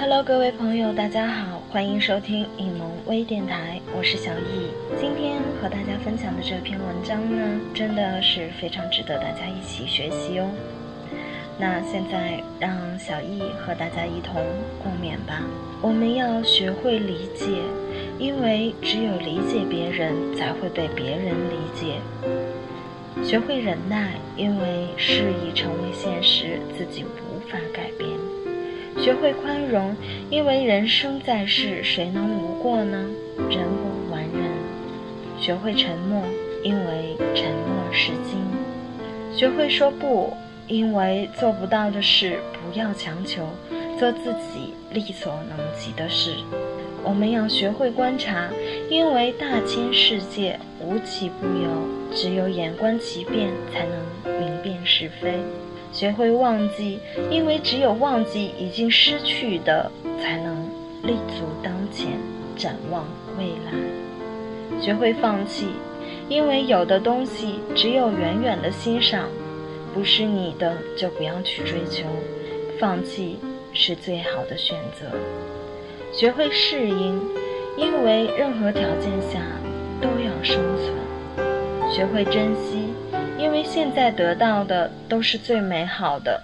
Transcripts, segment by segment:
Hello，各位朋友，大家好，欢迎收听影萌微电台，我是小易。今天和大家分享的这篇文章呢，真的是非常值得大家一起学习哦。那现在让小易和大家一同共勉吧。我们要学会理解，因为只有理解别人，才会被别人理解。学会忍耐，因为事已成为现实，自己无法改变。学会宽容，因为人生在世，谁能无过呢？人无完人。学会沉默，因为沉默是金。学会说不，因为做不到的事不要强求，做自己力所能及的事。我们要学会观察，因为大千世界无奇不有，只有眼观其变，才能明辨是非。学会忘记，因为只有忘记已经失去的，才能立足当前，展望未来。学会放弃，因为有的东西只有远远的欣赏，不是你的就不要去追求，放弃是最好的选择。学会适应，因为任何条件下都要生存。学会珍惜。因为现在得到的都是最美好的，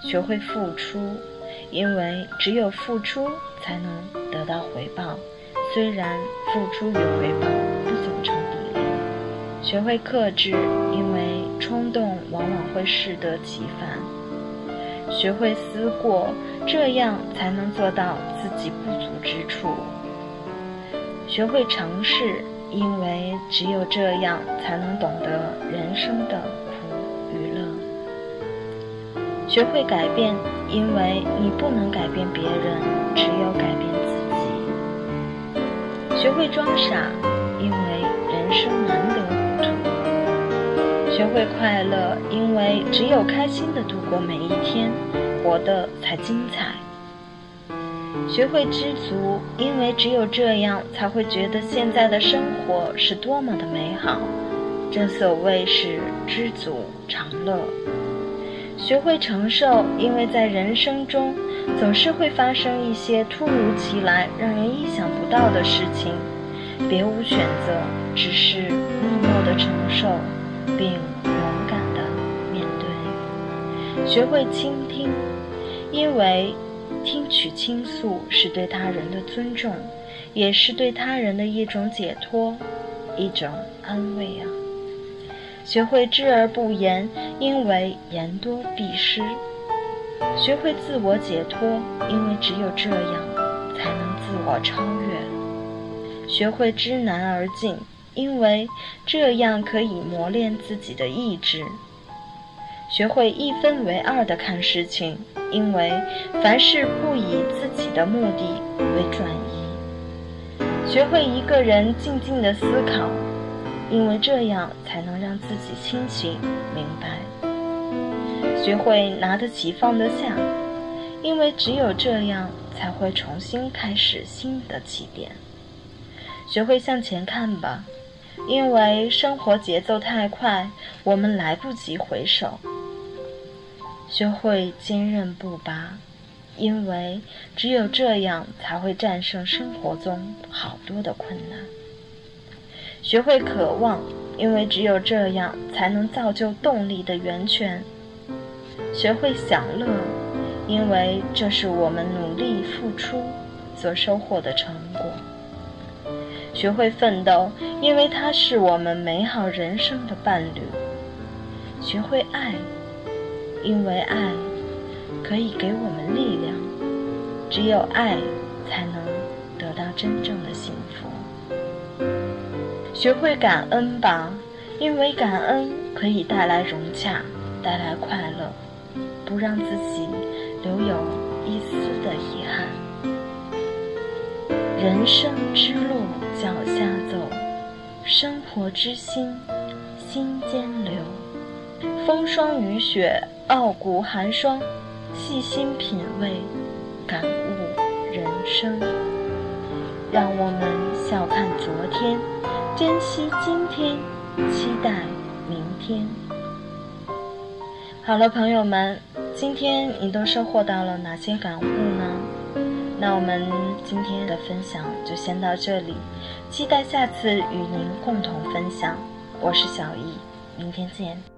学会付出，因为只有付出才能得到回报。虽然付出与回报不总成比例，学会克制，因为冲动往往会适得其反。学会思过，这样才能做到自己不足之处。学会尝试。因为只有这样，才能懂得人生的苦与乐。学会改变，因为你不能改变别人，只有改变自己。学会装傻，因为人生难得糊涂。学会快乐，因为只有开心的度过每一天，活得才精彩。学会知足，因为只有这样，才会觉得现在的生活是多么的美好。正所谓是知足常乐。学会承受，因为在人生中总是会发生一些突如其来、让人意想不到的事情，别无选择，只是默默的承受，并勇敢的面对。学会倾听，因为。听取倾诉是对他人的尊重，也是对他人的一种解脱，一种安慰啊！学会知而不言，因为言多必失；学会自我解脱，因为只有这样才能自我超越；学会知难而进，因为这样可以磨练自己的意志；学会一分为二的看事情。因为凡事不以自己的目的为转移，学会一个人静静的思考，因为这样才能让自己清醒明白；学会拿得起放得下，因为只有这样才会重新开始新的起点；学会向前看吧，因为生活节奏太快，我们来不及回首。学会坚韧不拔，因为只有这样才会战胜生活中好多的困难。学会渴望，因为只有这样才能造就动力的源泉。学会享乐，因为这是我们努力付出所收获的成果。学会奋斗，因为它是我们美好人生的伴侣。学会爱。因为爱可以给我们力量，只有爱才能得到真正的幸福。学会感恩吧，因为感恩可以带来融洽，带来快乐，不让自己留有一丝的遗憾。人生之路脚下走，生活之心心间留。风霜雨雪。傲骨寒霜，细心品味，感悟人生。让我们笑看昨天，珍惜今天，期待明天。好了，朋友们，今天你都收获到了哪些感悟呢？那我们今天的分享就先到这里，期待下次与您共同分享。我是小易，明天见。